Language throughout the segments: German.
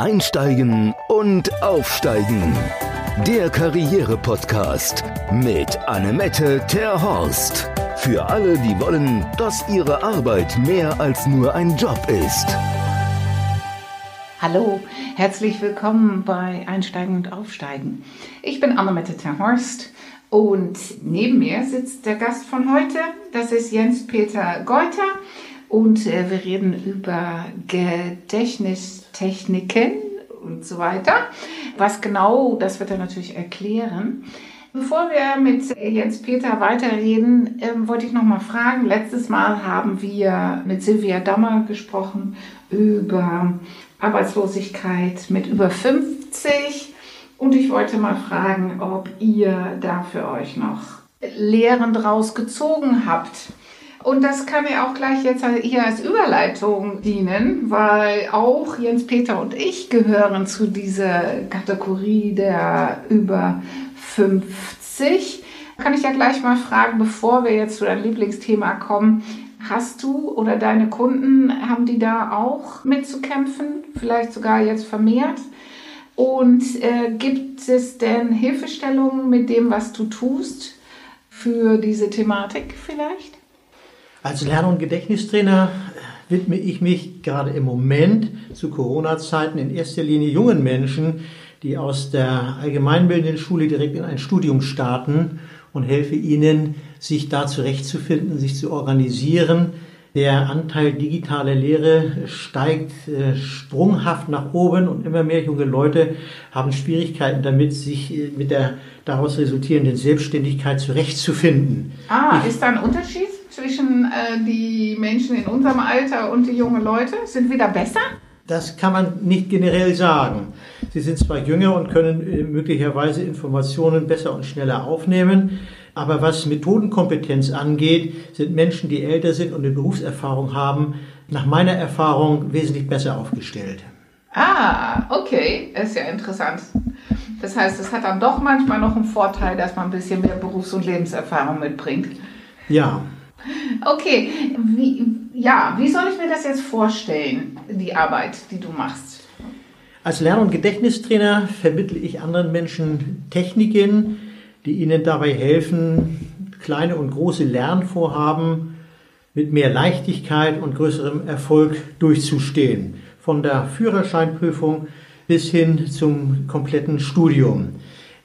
Einsteigen und Aufsteigen. Der Karriere-Podcast mit Annemette Terhorst. Für alle, die wollen, dass ihre Arbeit mehr als nur ein Job ist. Hallo, herzlich willkommen bei Einsteigen und Aufsteigen. Ich bin Annemette Terhorst und neben mir sitzt der Gast von heute. Das ist Jens-Peter Geuter und äh, wir reden über Gedächtnistechniken und so weiter. Was genau, das wird er natürlich erklären. Bevor wir mit Jens-Peter weiterreden, ähm, wollte ich noch mal fragen. Letztes Mal haben wir mit Silvia Dammer gesprochen über Arbeitslosigkeit mit über 50. Und ich wollte mal fragen, ob ihr da für euch noch Lehren draus gezogen habt. Und das kann mir auch gleich jetzt hier als Überleitung dienen, weil auch Jens Peter und ich gehören zu dieser Kategorie der über 50. Kann ich ja gleich mal fragen, bevor wir jetzt zu deinem Lieblingsthema kommen, Hast du oder deine Kunden, haben die da auch mitzukämpfen? Vielleicht sogar jetzt vermehrt? Und äh, gibt es denn Hilfestellungen mit dem, was du tust, für diese Thematik vielleicht? Als Lern- und Gedächtnistrainer widme ich mich gerade im Moment zu Corona-Zeiten in erster Linie jungen Menschen, die aus der allgemeinbildenden Schule direkt in ein Studium starten und helfe ihnen, sich da zurechtzufinden, sich zu organisieren. Der Anteil digitale Lehre steigt äh, sprunghaft nach oben und immer mehr junge Leute haben Schwierigkeiten damit, sich äh, mit der daraus resultierenden Selbstständigkeit zurechtzufinden. Ah, ich, ist da ein Unterschied äh, die Menschen in unserem Alter und die jungen Leute? Sind wir da besser? Das kann man nicht generell sagen. Sie sind zwar jünger und können äh, möglicherweise Informationen besser und schneller aufnehmen, aber was Methodenkompetenz angeht, sind Menschen, die älter sind und eine Berufserfahrung haben, nach meiner Erfahrung wesentlich besser aufgestellt. Ah, okay, ist ja interessant. Das heißt, es hat dann doch manchmal noch einen Vorteil, dass man ein bisschen mehr Berufs- und Lebenserfahrung mitbringt. Ja. Okay, wie, ja, wie soll ich mir das jetzt vorstellen, die Arbeit, die du machst? Als Lern- und Gedächtnistrainer vermittle ich anderen Menschen Techniken, die ihnen dabei helfen, kleine und große Lernvorhaben mit mehr Leichtigkeit und größerem Erfolg durchzustehen. Von der Führerscheinprüfung bis hin zum kompletten Studium.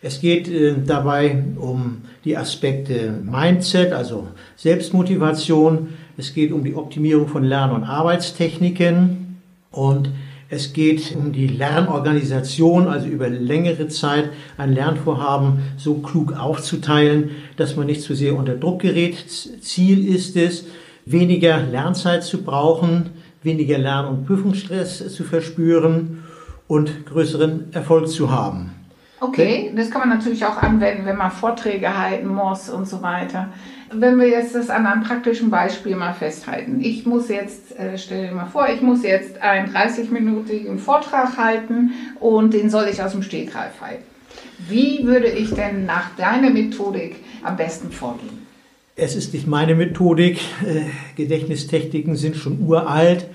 Es geht äh, dabei um die Aspekte Mindset, also Selbstmotivation. Es geht um die Optimierung von Lern- und Arbeitstechniken und es geht um die Lernorganisation, also über längere Zeit ein Lernvorhaben so klug aufzuteilen, dass man nicht zu sehr unter Druck gerät. Ziel ist es, weniger Lernzeit zu brauchen, weniger Lern- und Prüfungsstress zu verspüren und größeren Erfolg zu haben. Okay, das kann man natürlich auch anwenden, wenn man Vorträge halten muss und so weiter. Wenn wir jetzt das an einem praktischen Beispiel mal festhalten. Ich muss jetzt, äh, stell dir mal vor, ich muss jetzt einen 30-minütigen Vortrag halten und den soll ich aus dem Stegreif halten. Wie würde ich denn nach deiner Methodik am besten vorgehen? Es ist nicht meine Methodik. Äh, Gedächtnistechniken sind schon uralt.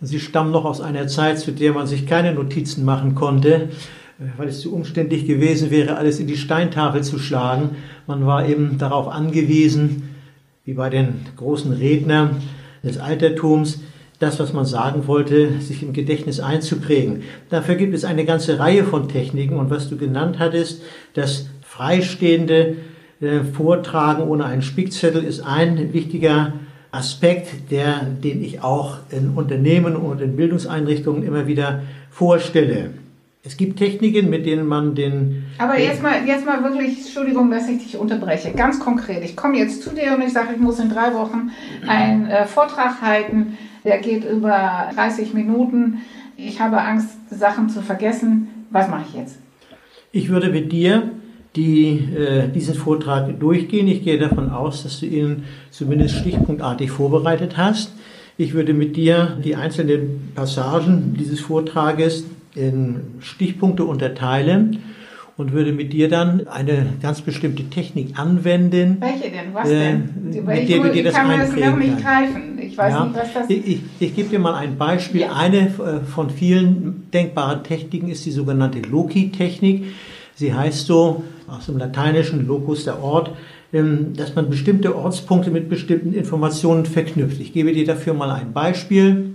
Sie stammen noch aus einer Zeit, zu der man sich keine Notizen machen konnte weil es zu umständlich gewesen wäre, alles in die Steintafel zu schlagen. Man war eben darauf angewiesen, wie bei den großen Rednern des Altertums, das, was man sagen wollte, sich im Gedächtnis einzuprägen. Dafür gibt es eine ganze Reihe von Techniken und was du genannt hattest, das freistehende äh, Vortragen ohne einen Spickzettel ist ein wichtiger Aspekt, der, den ich auch in Unternehmen und in Bildungseinrichtungen immer wieder vorstelle. Es gibt Techniken, mit denen man den. Aber jetzt mal, jetzt mal wirklich, Entschuldigung, dass ich dich unterbreche. Ganz konkret, ich komme jetzt zu dir und ich sage, ich muss in drei Wochen einen äh, Vortrag halten, der geht über 30 Minuten. Ich habe Angst, Sachen zu vergessen. Was mache ich jetzt? Ich würde mit dir die, äh, diesen Vortrag durchgehen. Ich gehe davon aus, dass du ihn zumindest stichpunktartig vorbereitet hast. Ich würde mit dir die einzelnen Passagen dieses Vortrages in Stichpunkte unterteilen und würde mit dir dann eine ganz bestimmte Technik anwenden. Welche denn? Was äh, denn? mit der du dir das kann mir das noch nicht greifen. Ich weiß ja. nicht, was das ist. Ich, ich, gebe dir mal ein Beispiel. Ja. Eine äh, von vielen denkbaren Techniken ist die sogenannte Loki-Technik. Sie heißt so aus dem Lateinischen Locus der Ort, ähm, dass man bestimmte Ortspunkte mit bestimmten Informationen verknüpft. Ich gebe dir dafür mal ein Beispiel.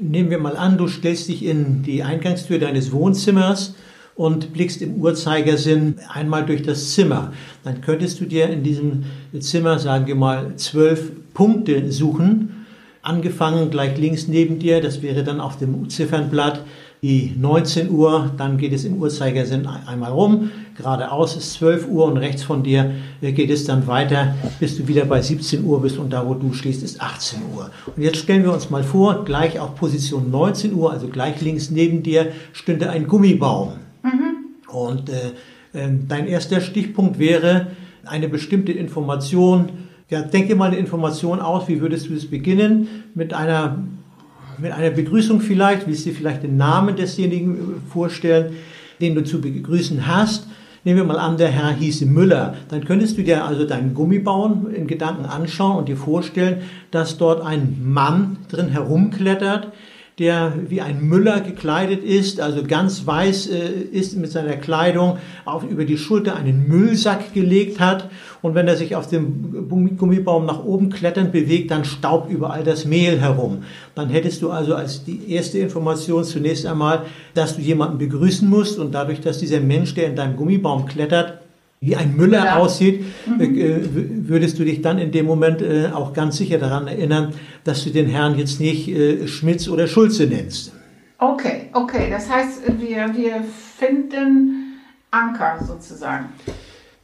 Nehmen wir mal an, du stellst dich in die Eingangstür deines Wohnzimmers und blickst im Uhrzeigersinn einmal durch das Zimmer. Dann könntest du dir in diesem Zimmer, sagen wir mal, zwölf Punkte suchen. Angefangen gleich links neben dir, das wäre dann auf dem Ziffernblatt die 19 Uhr, dann geht es im Uhrzeigersinn einmal rum, geradeaus ist 12 Uhr und rechts von dir äh, geht es dann weiter, bis du wieder bei 17 Uhr bist und da, wo du stehst, ist 18 Uhr. Und jetzt stellen wir uns mal vor, gleich auf Position 19 Uhr, also gleich links neben dir, stünde ein Gummibaum. Mhm. Und äh, äh, dein erster Stichpunkt wäre eine bestimmte Information. Ja, denke mal eine Information aus, wie würdest du es beginnen? Mit einer, mit einer Begrüßung vielleicht, willst du vielleicht den Namen desjenigen vorstellen, den du zu begrüßen hast. Nehmen wir mal an, der Herr hieße Müller. Dann könntest du dir also deinen Gummibaum in Gedanken anschauen und dir vorstellen, dass dort ein Mann drin herumklettert, der wie ein Müller gekleidet ist, also ganz weiß äh, ist mit seiner Kleidung, auf, über die Schulter einen Müllsack gelegt hat und wenn er sich auf dem Gummibaum nach oben kletternd bewegt, dann staubt überall das Mehl herum. Dann hättest du also als die erste Information zunächst einmal, dass du jemanden begrüßen musst und dadurch, dass dieser Mensch, der in deinem Gummibaum klettert, wie ein Müller ja. aussieht, mhm. Äh, würdest du dich dann in dem Moment äh, auch ganz sicher daran erinnern, dass du den Herrn jetzt nicht äh, Schmitz oder Schulze nennst. Okay, okay. Das heißt, wir, wir finden Anker sozusagen.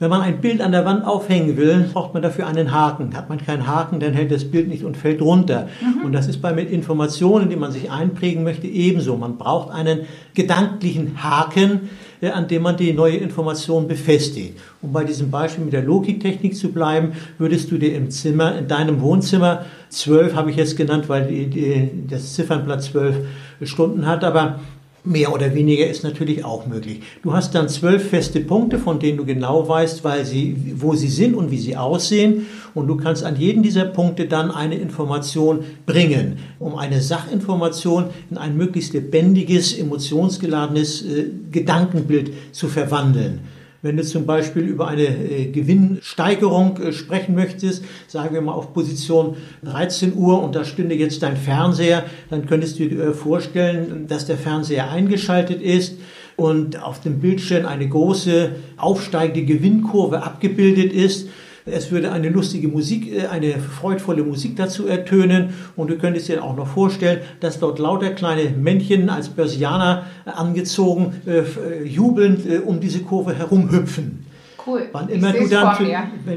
Wenn man ein Bild an der Wand aufhängen will, braucht man dafür einen Haken. Hat man keinen Haken, dann hält das Bild nicht und fällt runter. Mhm. Und das ist bei mit Informationen, die man sich einprägen möchte, ebenso. Man braucht einen gedanklichen Haken, an dem man die neue Information befestigt. Um bei diesem Beispiel mit der Logiktechnik zu bleiben, würdest du dir im Zimmer, in deinem Wohnzimmer, zwölf habe ich jetzt genannt, weil die, die, das Ziffernblatt zwölf Stunden hat, aber Mehr oder weniger ist natürlich auch möglich. Du hast dann zwölf feste Punkte, von denen du genau weißt, weil sie, wo sie sind und wie sie aussehen. Und du kannst an jeden dieser Punkte dann eine Information bringen, um eine Sachinformation in ein möglichst lebendiges, emotionsgeladenes äh, Gedankenbild zu verwandeln. Wenn du zum Beispiel über eine äh, Gewinnsteigerung äh, sprechen möchtest, sagen wir mal auf Position 13 Uhr und da stünde jetzt dein Fernseher, dann könntest du dir äh, vorstellen, dass der Fernseher eingeschaltet ist und auf dem Bildschirm eine große aufsteigende Gewinnkurve abgebildet ist es würde eine lustige Musik, äh, eine freudvolle Musik dazu ertönen und du könntest dir auch noch vorstellen, dass dort lauter kleine Männchen als Börsianer angezogen, äh, äh jubelnd äh, um diese Kurve herumhüpfen. Cool. Wann immer, du dann, zu,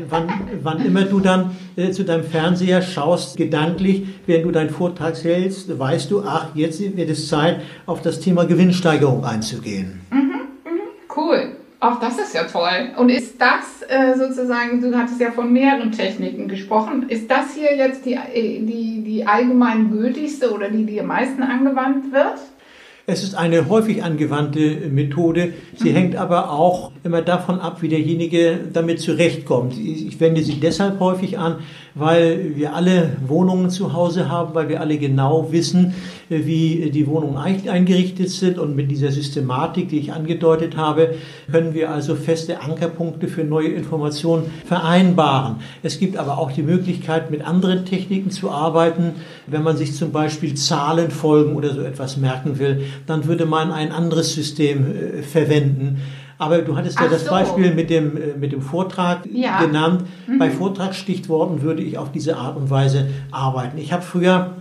wann, wann immer du dann äh, zu deinem Fernseher schaust, gedanklich, während du deinen Vortrag hältst, weißt du, ach, jetzt wird es Zeit, auf das Thema Gewinnsteigerung einzugehen. Mhm, mhm, cool. Ach, das ist ja toll. Und ist das äh, sozusagen, du hattest ja von mehreren Techniken gesprochen, ist das hier jetzt die, äh, die, die allgemein gültigste oder die, die am meisten angewandt wird? Es ist eine häufig angewandte Methode. Sie mhm. hängt aber auch immer davon ab, wie derjenige damit zurechtkommt. Ich wende sie deshalb häufig an, weil wir alle Wohnungen zu Hause haben, weil wir alle genau wissen, wie die Wohnungen eingerichtet sind. Und mit dieser Systematik, die ich angedeutet habe, können wir also feste Ankerpunkte für neue Informationen vereinbaren. Es gibt aber auch die Möglichkeit, mit anderen Techniken zu arbeiten. Wenn man sich zum Beispiel Zahlenfolgen oder so etwas merken will, dann würde man ein anderes System äh, verwenden. Aber du hattest ja Ach das so. Beispiel mit dem, äh, mit dem Vortrag ja. genannt. Mhm. Bei Vortragsstichworten würde ich auf diese Art und Weise arbeiten. Ich habe früher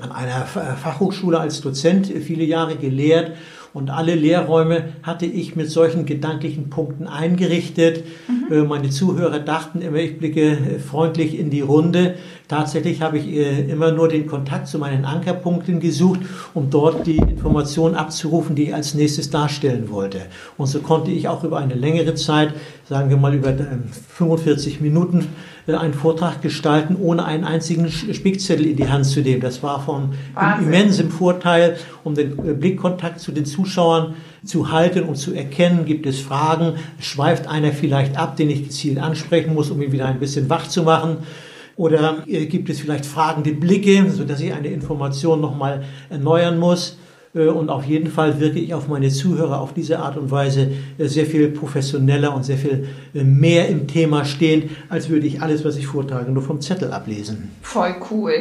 an einer Fachhochschule als Dozent viele Jahre gelehrt und alle Lehrräume hatte ich mit solchen gedanklichen Punkten eingerichtet. Mhm. Äh, meine Zuhörer dachten immer, ich blicke äh, freundlich in die Runde. Tatsächlich habe ich äh, immer nur den Kontakt zu meinen Ankerpunkten gesucht, um dort die Informationen abzurufen, die ich als nächstes darstellen wollte. Und so konnte ich auch über eine längere Zeit, sagen wir mal über 45 Minuten, äh, einen Vortrag gestalten, ohne einen einzigen Spickzettel in die Hand zu nehmen. Das war von immensem Vorteil, um den äh, Blickkontakt zu den Zuschauern zu halten und zu erkennen, gibt es Fragen, schweift einer vielleicht ab, den ich gezielt ansprechen muss, um ihn wieder ein bisschen wach zu machen. Oder äh, gibt es vielleicht fragende Blicke, sodass ich eine Information nochmal erneuern muss. Äh, Und auf jeden Fall wirke ich auf meine Zuhörer auf diese Art und Weise äh, sehr viel professioneller und sehr viel äh, mehr im Thema stehen, als würde ich alles, was ich vortrage, nur vom Zettel ablesen. Voll cool.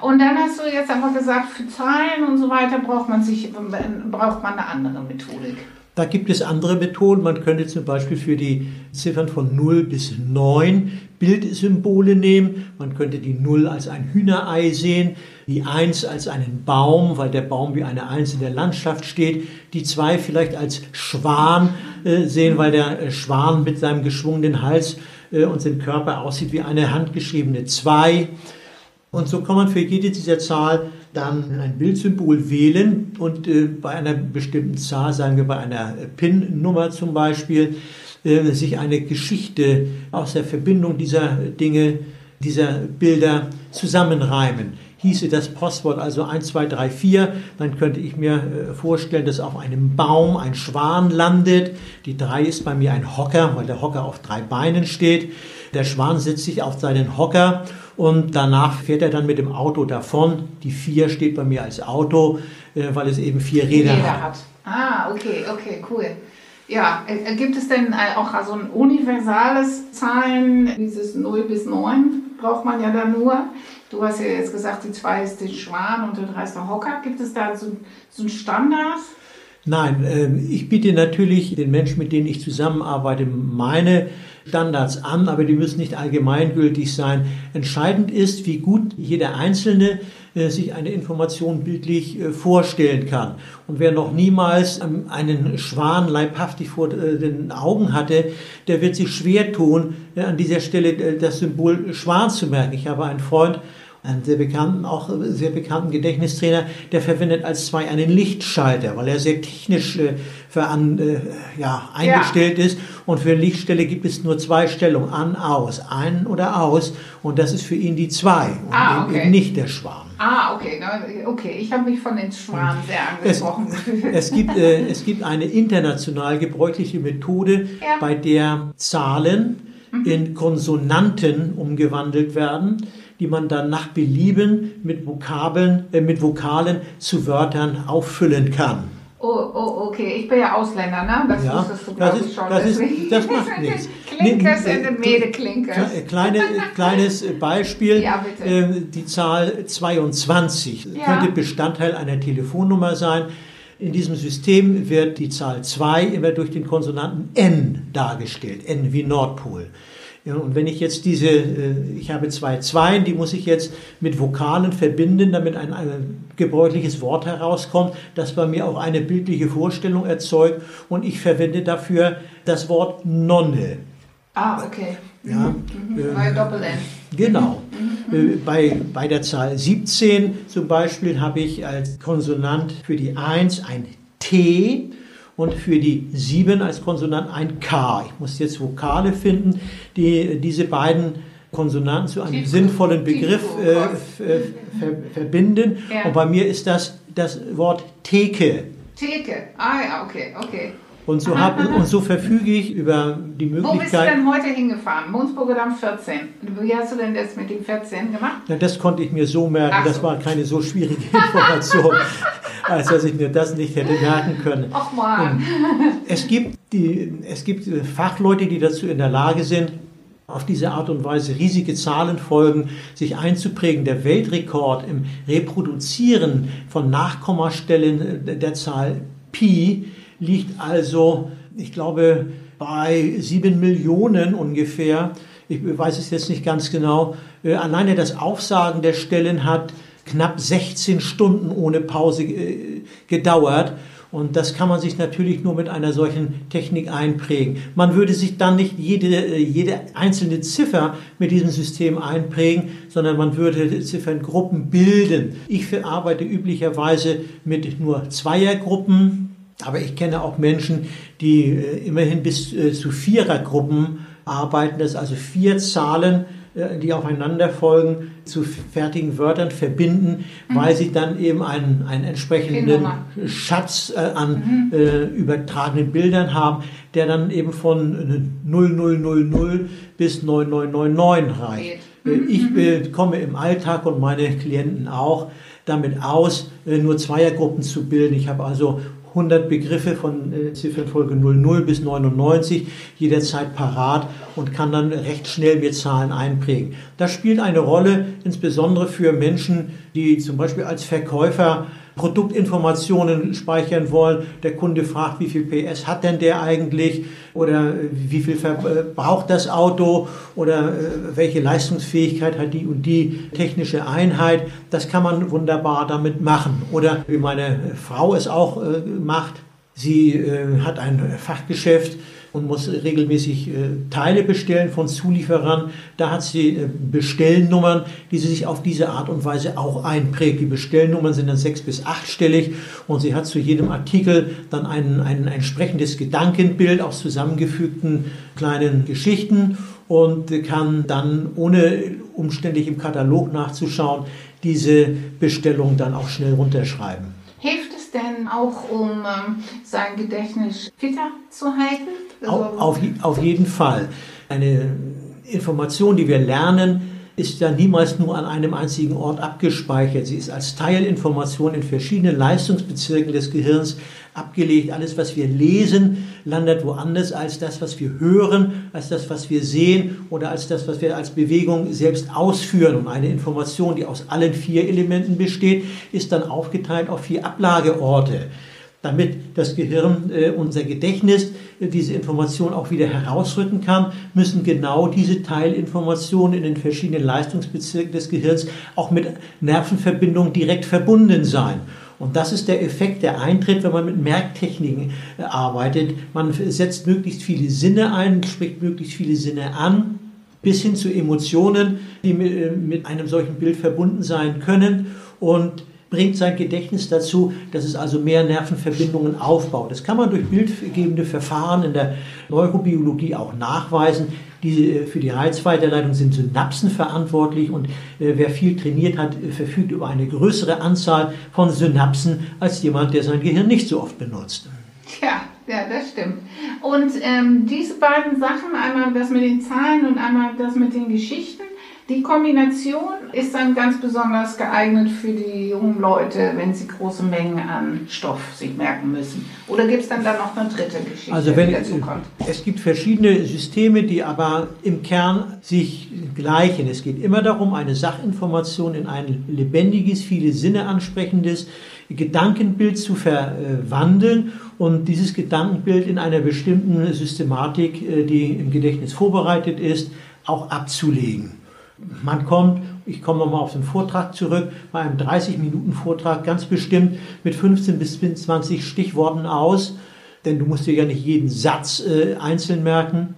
Und dann hast du jetzt aber gesagt, für Zahlen und so weiter braucht man sich, braucht man eine andere Methodik. Da gibt es andere Methoden. Man könnte zum Beispiel für die Ziffern von 0 bis 9 Bildsymbole nehmen. Man könnte die 0 als ein Hühnerei sehen, die 1 als einen Baum, weil der Baum wie eine 1 in der Landschaft steht, die 2 vielleicht als Schwan äh, sehen, weil der äh, Schwan mit seinem geschwungenen Hals äh, und seinem Körper aussieht wie eine handgeschriebene 2. Und so kann man für jede dieser Zahl dann ein Bildsymbol wählen und äh, bei einer bestimmten Zahl, sagen wir bei einer PIN-Nummer zum Beispiel, äh, sich eine Geschichte aus der Verbindung dieser Dinge, dieser Bilder zusammenreimen. Hieße das Postwort also 1, 2, 3, 4, dann könnte ich mir äh, vorstellen, dass auf einem Baum ein Schwan landet. Die 3 ist bei mir ein Hocker, weil der Hocker auf drei Beinen steht. Der Schwan setzt sich auf seinen Hocker und danach fährt er dann mit dem Auto davon. Die 4 steht bei mir als Auto, äh, weil es eben vier Räder Jeder hat. hat. Ah, okay, okay, cool. Ja, gibt es denn äh, auch so ein universales Zahlen, dieses 0 bis 9 braucht man ja dann nur. Du hast ja jetzt gesagt, die 2 ist der Schwan und der 3 ist der Hocker. Gibt es da so, so einen Standard? Nein, ähm, ich biete natürlich den Menschen, mit denen ich zusammenarbeite, meine Standards an, aber die müssen nicht allgemeingültig sein. Entscheidend ist, wie gut jeder Einzelne äh, sich eine Information bildlich äh, vorstellen kann. Und wer noch niemals ähm, einen Schwan leibhaftig vor äh, den Augen hatte, der wird sich schwer tun, an dieser Stelle das Symbol Schwan zu merken. Ich habe einen Freund, einen sehr bekannten, auch sehr bekannten Gedächtnistrainer, der verwendet als zwei einen Lichtschalter, weil er sehr technisch äh, veran, äh, ja, eingestellt ist. Und für Lichtstelle gibt es nur zwei Stellungen, an, aus, ein oder aus. Und das ist für ihn die zwei und Ah, okay. eben nicht der Schwan. Ah, okay, okay. Ich habe mich von den Schwanen sehr Es, angesprochen gefühlt. es, gibt, äh, es gibt eine international gebräuchliche Methode, Ja. bei der Zahlen in Konsonanten umgewandelt werden, die man dann nach Belieben mit Vokabeln, äh, mit Vokalen zu Wörtern auffüllen kann. Oh, oh, okay. Ich bin ja Ausländer, ne? Das Ja, wusstest du, das ist- schon. das ist- das macht nichts. Klinkers in äh, der Mede Klinkers. Kle- Kleine, kleines Beispiel. Ja, bitte. Ähm, Die Zahl 22 Ja. könnte Bestandteil einer Telefonnummer sein. In diesem System wird die Zahl 2 immer durch den Konsonanten N dargestellt. N wie Nordpol. Ja, und wenn ich jetzt diese, äh, ich habe zwei Zweien, die muss ich jetzt mit Vokalen verbinden, damit ein, ein gebräuchliches Wort herauskommt, das bei mir auch eine bildliche Vorstellung erzeugt. Und ich verwende dafür das Wort Nonne. Ah, okay. Ja, Mhm. ähm, Bei Doppel-N. Genau. Äh, Bei, bei der Zahl 17 zum Beispiel habe ich als Konsonant für die 1 ein T und für die 7 als Konsonant ein K. Ich muss jetzt Vokale finden, die diese beiden Konsonanten zu einem Tiefkurs- sinnvollen Begriff äh, Tiefkurs. f- äh, ver verbinden. Ja. Und bei mir ist das das Wort Theke. Theke. Ah, ja, okay, okay. Und so, hab, und so verfüge ich über die Wo bist du Möglichkeit. denn heute hingefahren? Monsburger Damm 14. Wie hast du denn das mit dem 14 gemacht? Na, das konnte ich mir so merken, so. das war keine so schwierige Information, als dass ich mir das nicht hätte merken können. Och man. Es gibt, die, es gibt Fachleute, die dazu in der Lage sind, auf diese Art und Weise riesige Zahlenfolgen sich einzuprägen. Der Weltrekord im Reproduzieren von Nachkommastellen äh, der Zahl Pi liegt also, ich glaube, bei sieben Millionen ungefähr. Ich weiß es jetzt nicht ganz genau. Äh, Alleine das Aufsagen der Stellen hat knapp 16 Stunden ohne Pause äh, gedauert. Und das kann man sich natürlich nur mit einer solchen Technik einprägen. Man würde sich dann nicht jede, äh, jede einzelne Ziffer mit diesem System einprägen, sondern man würde Zifferngruppen bilden. Ich verarbeite üblicherweise mit nur Zweiergruppen, aber ich kenne auch Menschen, die äh, immerhin bis zu Vierergruppen arbeiten, dass also vier Zahlen die aufeinander folgen, zu fertigen Wörtern verbinden, mhm. weil sie dann eben einen, einen entsprechenden Schatz äh, an mhm. äh, übertragenen Bildern haben, der dann eben von 0000 bis 9999 reicht. Äh, mhm. Ich äh, komme im Alltag und meine Klienten auch damit aus, äh, nur Zweiergruppen zu bilden. Ich habe also 100 Begriffe von äh, Ziffernfolge 00 bis 99 jederzeit parat und kann dann recht schnell mir Zahlen einprägen. Das spielt eine Rolle, insbesondere für Menschen, die zum Beispiel als Verkäufer Produktinformationen speichern wollen. Der Kunde fragt, wie viel PS hat denn der eigentlich oder wie viel verbraucht das Auto oder äh, welche Leistungsfähigkeit hat die und die technische Einheit. Das kann man wunderbar damit machen. Oder wie meine Frau es auch äh, macht. Sie äh, hat ein Fachgeschäft und muss regelmäßig äh, Teile bestellen von Zulieferern. Da hat sie äh, Bestellnummern, die sie sich auf diese Art und Weise auch einprägt. Die Bestellnummern sind dann sechs bis achtstellig und sie hat zu jedem Artikel dann ein, ein entsprechendes Gedankenbild aus zusammengefügten kleinen Geschichten und kann dann, ohne umständlich im Katalog nachzuschauen, diese Bestellung dann auch schnell runterschreiben. Hilft es denn auch, um ähm, sein Gedächtnis fitter zu halten? Auf, auf, auf jeden Fall. Eine Information, die wir lernen, ist ja niemals nur an einem einzigen Ort abgespeichert. Sie ist als Teilinformation in verschiedenen Leistungsbezirken des Gehirns abgelegt. Alles, was wir lesen, landet woanders als das, was wir hören, als das, was wir sehen oder als das, was wir als Bewegung selbst ausführen. Und eine Information, die aus allen vier Elementen besteht, ist dann aufgeteilt auf vier Ablageorte damit das Gehirn, äh, unser Gedächtnis, äh, diese Information auch wieder herausrücken kann, müssen genau diese Teilinformationen in den verschiedenen Leistungsbezirken des Gehirns auch mit Nervenverbindungen direkt verbunden sein. Und das ist der Effekt, der eintritt, wenn man mit Merktechniken äh, arbeitet. Man setzt möglichst viele Sinne ein, spricht möglichst viele Sinne an, bis hin zu Emotionen, die mit einem solchen Bild verbunden sein können. Und bringt sein Gedächtnis dazu, dass es also mehr Nervenverbindungen aufbaut. Das kann man durch bildgebende Verfahren in der Neurobiologie auch nachweisen. Die, äh, für die Reizweiterleitung sind Synapsen verantwortlich und äh, wer viel trainiert hat, äh, verfügt über eine größere Anzahl von Synapsen als jemand, der sein Gehirn nicht so oft benutzt. Ja, ja, das stimmt. Und ähm, diese beiden Sachen, einmal das mit den Zahlen und einmal das mit den Geschichten, die Kombination ist dann ganz besonders geeignet für die jungen Leute, wenn sie große Mengen an Stoff sich merken müssen. Oder gibt es dann da noch eine dritte Geschichte, also wenn, die dazu kommt? Es gibt verschiedene Systeme, die aber im Kern sich gleichen. Es geht immer darum, eine Sachinformation in ein lebendiges, viele Sinne ansprechendes Gedankenbild zu verwandeln und dieses Gedankenbild in einer bestimmten Systematik, äh, die im Gedächtnis vorbereitet ist, auch abzulegen. Man kommt, ich komme nochmal auf den Vortrag zurück, bei einem 30-Minuten-Vortrag ganz bestimmt mit 15 bis 20 Stichworten aus, denn du musst dir ja nicht jeden Satz äh, einzeln merken.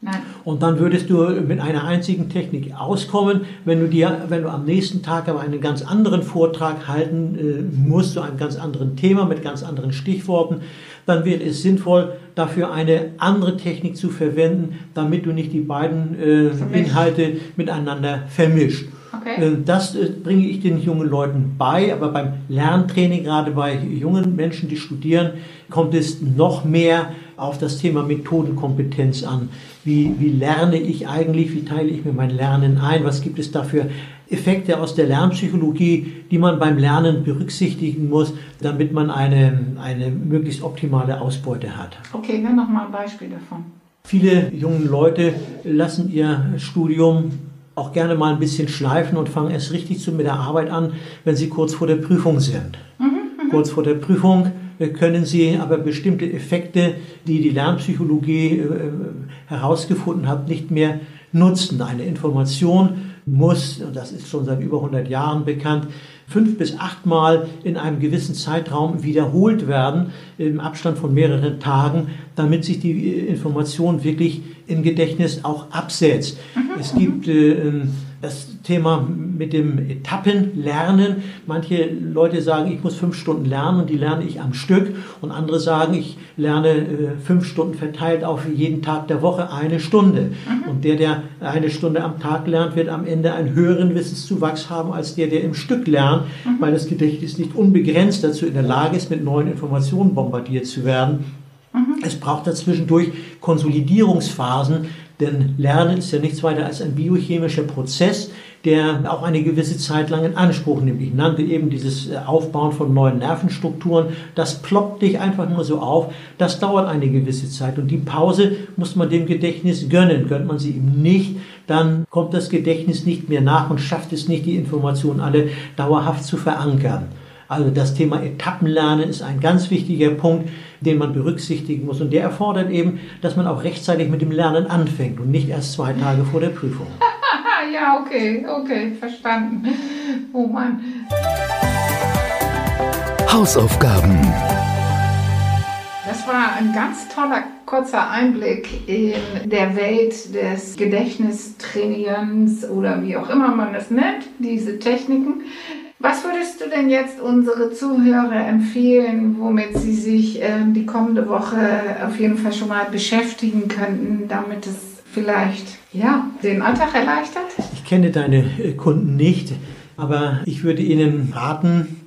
Nein. Und dann würdest du mit einer einzigen Technik auskommen, wenn du dir, wenn du am nächsten Tag aber einen ganz anderen Vortrag halten äh, musst, zu einem ganz anderen Thema mit ganz anderen Stichworten, dann wäre es sinnvoll, dafür eine andere Technik zu verwenden, damit du nicht die beiden äh, Inhalte miteinander vermischt. Okay. Äh, das äh, bringe ich den jungen Leuten bei, aber beim Lerntraining, gerade bei jungen Menschen, die studieren, kommt es noch mehr auf das Thema Methodenkompetenz an. Wie, wie lerne ich eigentlich? Wie teile ich mir mein Lernen ein? Was gibt es da für Effekte aus der Lernpsychologie, die man beim Lernen berücksichtigen muss, damit man eine, eine möglichst optimale Ausbeute hat? Okay, dann noch mal ein Beispiel davon. Viele junge Leute lassen ihr Studium auch gerne mal ein bisschen schleifen und fangen erst richtig zu mit der Arbeit an, wenn sie kurz vor der Prüfung sind. Mhm, mh. Kurz vor der Prüfung können sie aber bestimmte Effekte, die die Lernpsychologie äh, herausgefunden hat, nicht mehr nutzen. Eine Information muss, und das ist schon seit über 100 Jahren bekannt, fünf bis achtmal in einem gewissen Zeitraum wiederholt werden, im Abstand von mehreren Tagen, damit sich die Information wirklich im Gedächtnis auch absetzt. Mhm. Es gibt äh, das Thema mit dem Etappenlernen. Manche Leute sagen, ich muss fünf Stunden lernen und die lerne ich am Stück. Und andere sagen, ich lerne äh, fünf Stunden verteilt auf jeden Tag der Woche eine Stunde. Mhm. Und der, der eine Stunde am Tag lernt, wird am Ende einen höheren Wissenszuwachs haben als der, der im Stück lernt, mhm. weil das Gedächtnis nicht unbegrenzt dazu in der Lage ist, mit neuen Informationen bombardiert zu werden. Mhm. Es braucht dazwischendurch Konsolidierungsphasen, denn Lernen ist ja nichts weiter als ein biochemischer Prozess, der auch eine gewisse Zeit lang in Anspruch nimmt. Ich nannte eben dieses äh, Aufbauen von neuen Nervenstrukturen. Das ploppt dich einfach nur so auf. Das dauert eine gewisse Zeit. Und die Pause muss man dem Gedächtnis gönnen. Gönnt man sie ihm nicht, dann kommt das Gedächtnis nicht mehr nach und schafft es nicht, die Informationen alle dauerhaft zu verankern. Also das Thema Etappenlernen ist ein ganz wichtiger Punkt, den man berücksichtigen muss. Und der erfordert eben, dass man auch rechtzeitig mit dem Lernen anfängt und nicht erst zwei Tage vor der Prüfung. ja, okay, okay, verstanden. Oh Mann. Hausaufgaben. Das war ein ganz toller kurzer Einblick in der Welt des Gedächtnistrainierens oder wie auch immer man es nennt, diese Techniken. Was würdest du denn jetzt unsere Zuhörer empfehlen, womit sie sich äh, die kommende Woche auf jeden Fall schon mal beschäftigen könnten, damit es vielleicht ja, den Alltag erleichtert? Ich kenne deine äh, Kunden nicht, aber ich würde ihnen raten,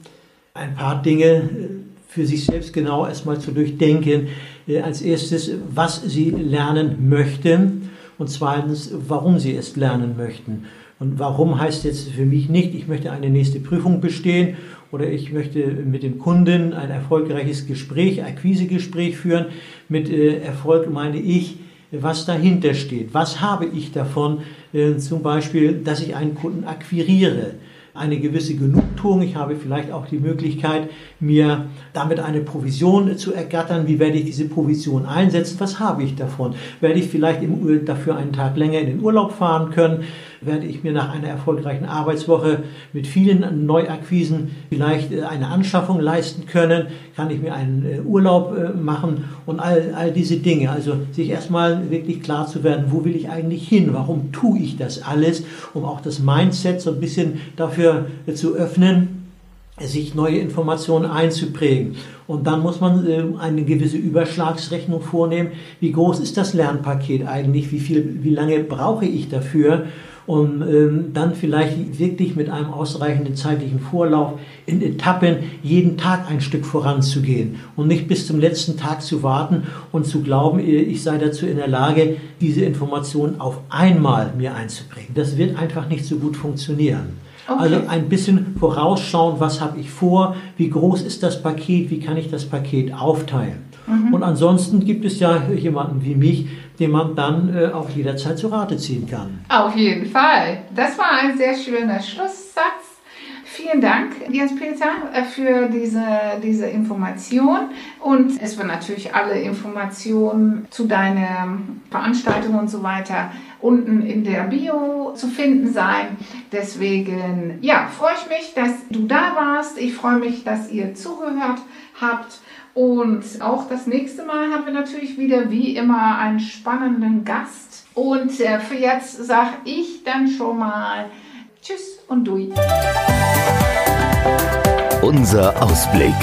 ein paar Dinge äh, für sich selbst genau erstmal zu durchdenken. Äh, als erstes, was sie lernen möchten und zweitens, warum sie es lernen möchten. Und warum heißt jetzt für mich nicht, ich möchte eine nächste Prüfung bestehen oder ich möchte mit dem Kunden ein erfolgreiches Gespräch, Akquisegespräch führen. Mit äh, Erfolg meine ich, was dahinter steht. Was habe ich davon, äh, zum Beispiel, dass ich einen Kunden akquiriere? eine gewisse Genugtuung. Ich habe vielleicht auch die Möglichkeit, mir damit eine Provision zu ergattern. Wie werde ich diese Provision einsetzen? Was habe ich davon? Werde ich vielleicht im, dafür einen Tag länger in den Urlaub fahren können? Werde ich mir nach einer erfolgreichen Arbeitswoche mit vielen Neuakquisen vielleicht äh, eine Anschaffung leisten können? Kann ich mir einen äh, Urlaub äh, machen? Und all, all diese Dinge. Also sich erstmal wirklich klar zu werden, wo will ich eigentlich hin? Warum tue ich das alles? Um auch das Mindset so ein bisschen dafür zu öffnen, sich neue Informationen einzuprägen. Und dann muss man eine gewisse Überschlagsrechnung vornehmen. Wie groß ist das Lernpaket eigentlich? Wie viel, wie lange brauche ich dafür? Um ähm, dann vielleicht wirklich mit einem ausreichenden zeitlichen Vorlauf in Etappen jeden Tag ein Stück voranzugehen und nicht bis zum letzten Tag zu warten und zu glauben, äh, ich sei dazu in der Lage, diese Informationen auf einmal mir einzubringen. Das wird einfach nicht so gut funktionieren. Okay. Also ein bisschen vorausschauen, was habe ich vor, wie groß ist das Paket, wie kann ich das Paket aufteilen. Mhm. Und ansonsten gibt es ja jemanden wie mich, den man dann äh, auch jederzeit zu Rate ziehen kann. Auf jeden Fall. Das war ein sehr schöner Schlusssatz. Vielen Dank, Jens-Peter, äh, für diese, diese Information. Und es wird natürlich alle Informationen zu deiner Veranstaltung und so weiter unten in der Bio zu finden sein. Deswegen, ja, freue ich mich, dass du da warst. Ich freue mich, dass ihr zugehört habt. Und auch das nächste Mal haben wir natürlich wieder wie immer einen spannenden Gast. Und äh, für jetzt sage ich dann schon mal Tschüss und Dui. Unser Ausblick.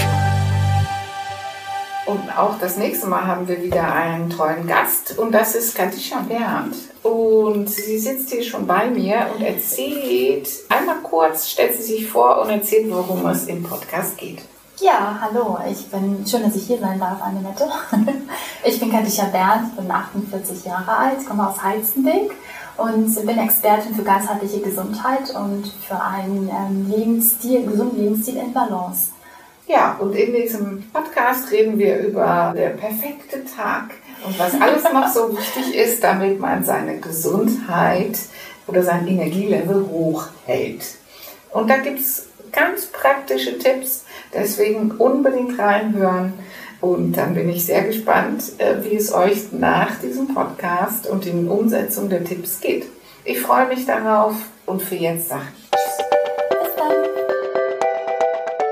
Und auch das nächste Mal haben wir wieder einen treuen Gast und das ist Katisha Bernd. Und sie sitzt hier schon bei mir und erzählt einmal kurz, stellt sie sich vor und erzählt, worum es im Podcast geht. Ja, hallo, ich bin, schön, dass ich hier sein darf, Annette. Ich bin Katisha Bernd, bin 48 Jahre alt, komme aus Heizenbeck und bin Expertin für ganzheitliche Gesundheit und für einen ähm, Lebensstil, gesunden Lebensstil in Balance. Ja, und in diesem Podcast reden wir über den perfekten Tag und was alles noch so wichtig ist, damit man seine Gesundheit oder sein Energielevel hochhält. Und da gibt es ganz praktische Tipps, deswegen unbedingt reinhören. Und dann bin ich sehr gespannt, äh, wie es euch nach diesem Podcast und in Umsetzung der Tipps geht. Ich freue mich darauf und für jetzt sage ich Tschüss.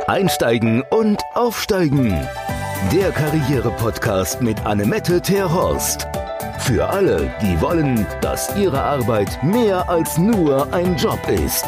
Einsteigen und aufsteigen. Der Karriere-Podcast mit Annemette Terhorst. Für alle, die wollen, dass ihre Arbeit mehr als nur ein Job ist.